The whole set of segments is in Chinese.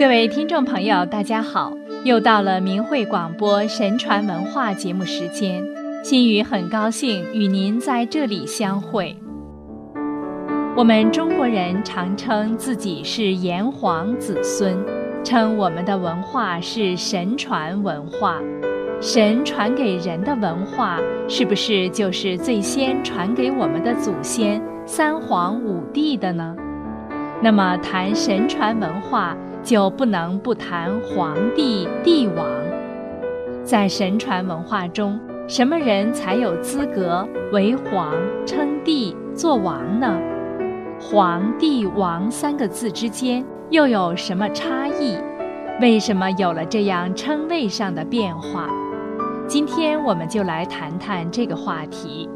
各位听众朋友，大家好！又到了明慧广播神传文化节目时间，心雨很高兴与您在这里相会。我们中国人常称自己是炎黄子孙，称我们的文化是神传文化。神传给人的文化，是不是就是最先传给我们的祖先三皇五帝的呢？那么谈神传文化，就不能不谈皇帝帝王。在神传文化中，什么人才有资格为皇、称帝、做王呢？皇帝王三个字之间又有什么差异？为什么有了这样称谓上的变化？今天我们就来谈谈这个话题。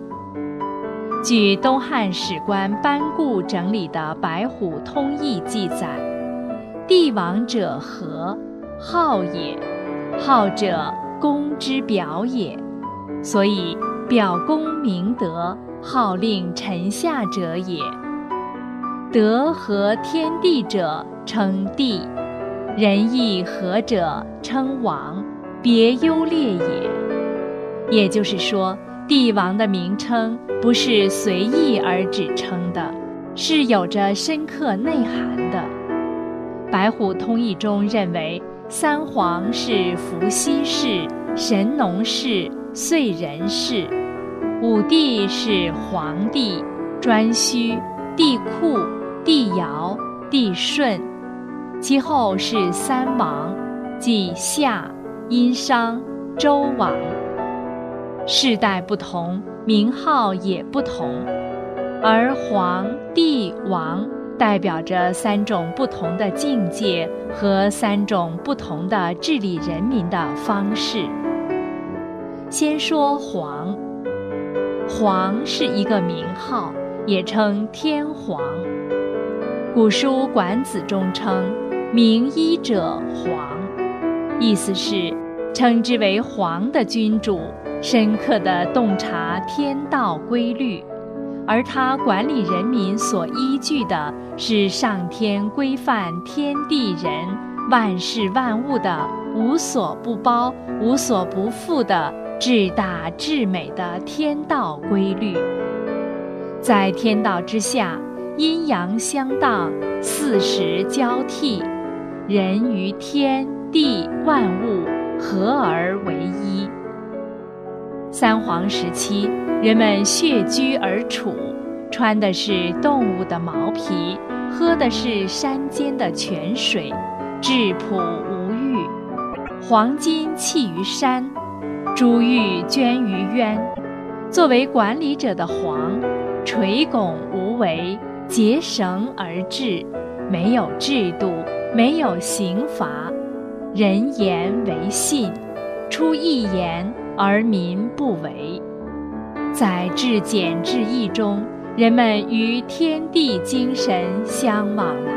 据东汉史官班固整理的《白虎通义》记载，帝王者和，好也，好者公之表也，所以表功明德，号令臣下者也。德和天地者称帝，仁义和者称王，别优劣也。也就是说，帝王的名称不是随意而指称的，是有着深刻内涵的。《白虎通义》中认为，三皇是伏羲氏、神农氏、燧人氏；五帝是黄帝、颛顼、帝喾、帝尧、帝舜；其后是三王，即夏、殷商、周王。世代不同，名号也不同，而皇帝王代表着三种不同的境界和三种不同的治理人民的方式。先说皇，皇是一个名号，也称天皇。古书《管子》中称“名医者皇”，意思是称之为皇的君主。深刻地洞察天道规律，而他管理人民所依据的是上天规范天地人万事万物的无所不包、无所不覆的至大至美的天道规律。在天道之下，阴阳相当，四时交替，人与天地万物合而为一。三皇时期，人们穴居而处，穿的是动物的毛皮，喝的是山间的泉水，质朴无欲，黄金弃于山，珠玉捐于渊。作为管理者的皇，垂拱无为，结绳而治，没有制度，没有刑罚，人言为信，出一言。而民不为，在至简至易中，人们与天地精神相往来。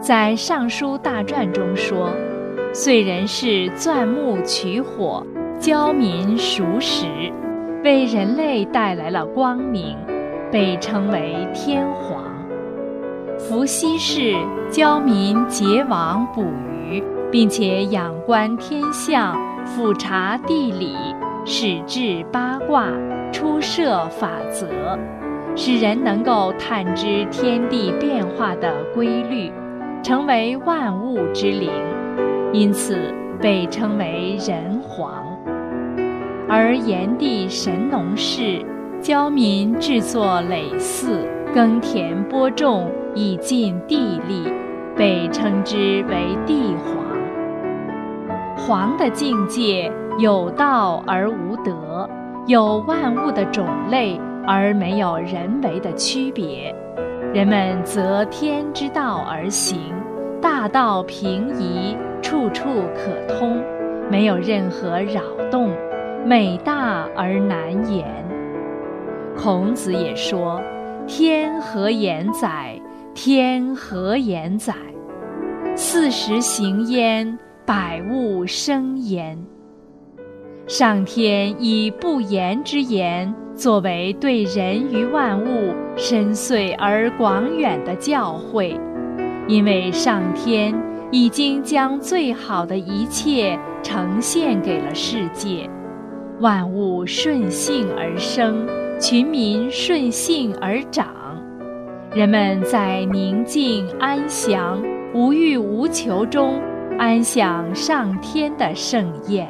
在《尚书大传》中说：“燧人氏钻木取火，教民熟食，为人类带来了光明，被称为天皇。”伏羲氏教民结网捕鱼，并且仰观天象。俯察地理，始治八卦，出设法则，使人能够探知天地变化的规律，成为万物之灵，因此被称为人皇。而炎帝神农氏教民制作耒耜，耕田播种，以尽地力，被称之为帝皇。黄的境界有道而无德，有万物的种类而没有人为的区别。人们择天之道而行，大道平移，处处可通，没有任何扰动，美大而难言。孔子也说：“天何言哉？天何言哉？四时行焉。”百物生焉。上天以不言之言作为对人与万物深邃而广远的教诲，因为上天已经将最好的一切呈现给了世界，万物顺性而生，群民顺性而长，人们在宁静安详、无欲无求中安享上天的盛宴。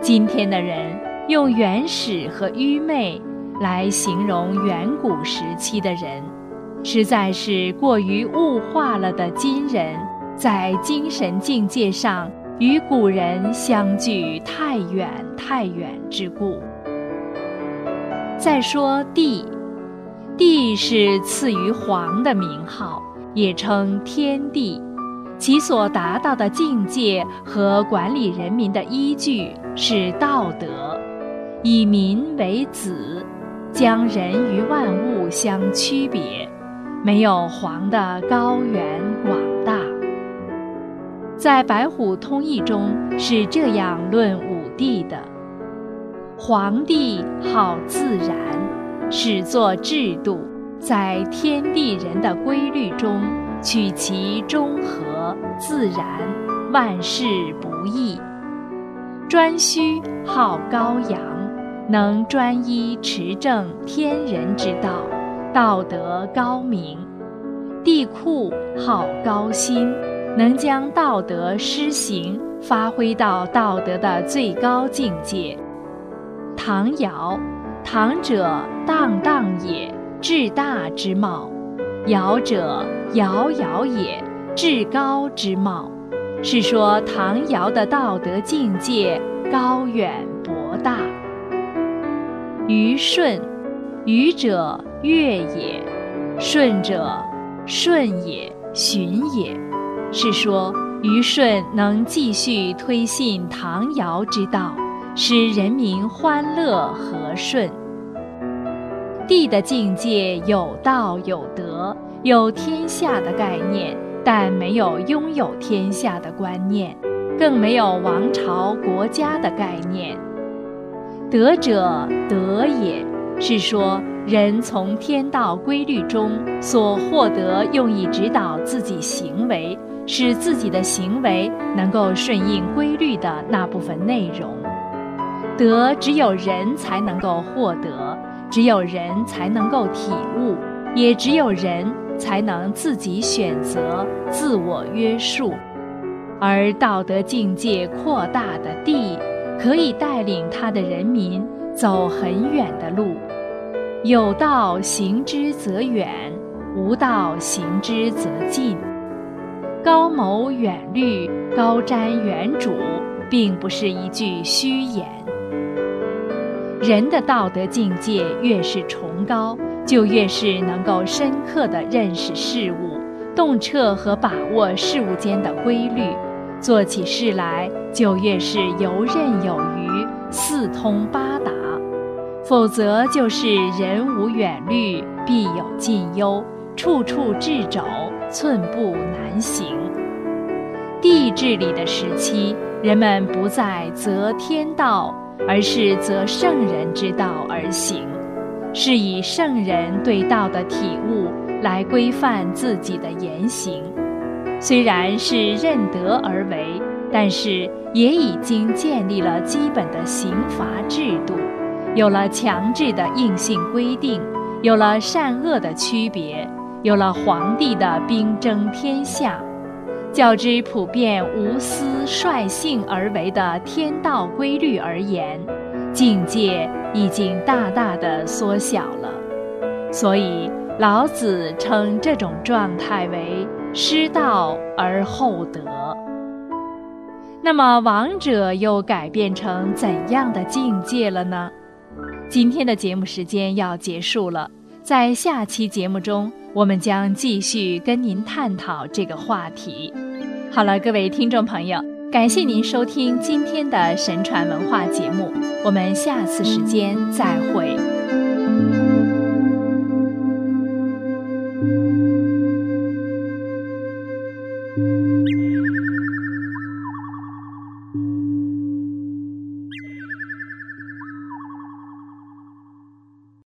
今天的人用原始和愚昧来形容远古时期的人，实在是过于物化了的。今人在精神境界上与古人相距太远太远之故。再说地，地是赐予皇的名号，也称天地。其所达到的境界和管理人民的依据是道德，以民为子，将人与万物相区别，没有皇的高远广大。在《白虎通义》中是这样论五帝的：皇帝好自然，始作制度，在天地人的规律中取其中和。自然，万事不易。颛顼好高扬，能专一持正天人之道，道德高明。帝喾好高心，能将道德施行发挥到道德的最高境界。唐尧，唐者荡荡也，至大之貌；尧者尧尧也。至高之貌，是说唐尧的道德境界高远博大。虞舜，虞者乐也，舜者顺也，循也，是说虞舜能继续推信唐尧之道，使人民欢乐和顺。帝的境界有道有德有天下的概念。但没有拥有天下的观念，更没有王朝国家的概念。德者德也，是说人从天道规律中所获得用以指导自己行为，使自己的行为能够顺应规律的那部分内容。德只有人才能够获得，只有人才能够体悟，也只有人。才能自己选择、自我约束，而道德境界扩大的地，可以带领他的人民走很远的路。有道行之则远，无道行之则近。高谋远虑、高瞻远瞩，并不是一句虚言。人的道德境界越是崇高。就越是能够深刻地认识事物，洞彻和把握事物间的规律，做起事来就越是游刃有余、四通八达。否则就是人无远虑，必有近忧，处处掣肘，寸步难行。地治理的时期，人们不再择天道，而是择圣人之道而行。是以圣人对道的体悟来规范自己的言行，虽然是任德而为，但是也已经建立了基本的刑罚制度，有了强制的硬性规定，有了善恶的区别，有了皇帝的兵争天下，较之普遍无私率性而为的天道规律而言。境界已经大大的缩小了，所以老子称这种状态为失道而后德。那么王者又改变成怎样的境界了呢？今天的节目时间要结束了，在下期节目中，我们将继续跟您探讨这个话题。好了，各位听众朋友。感谢您收听今天的神传文化节目，我们下次时间再会。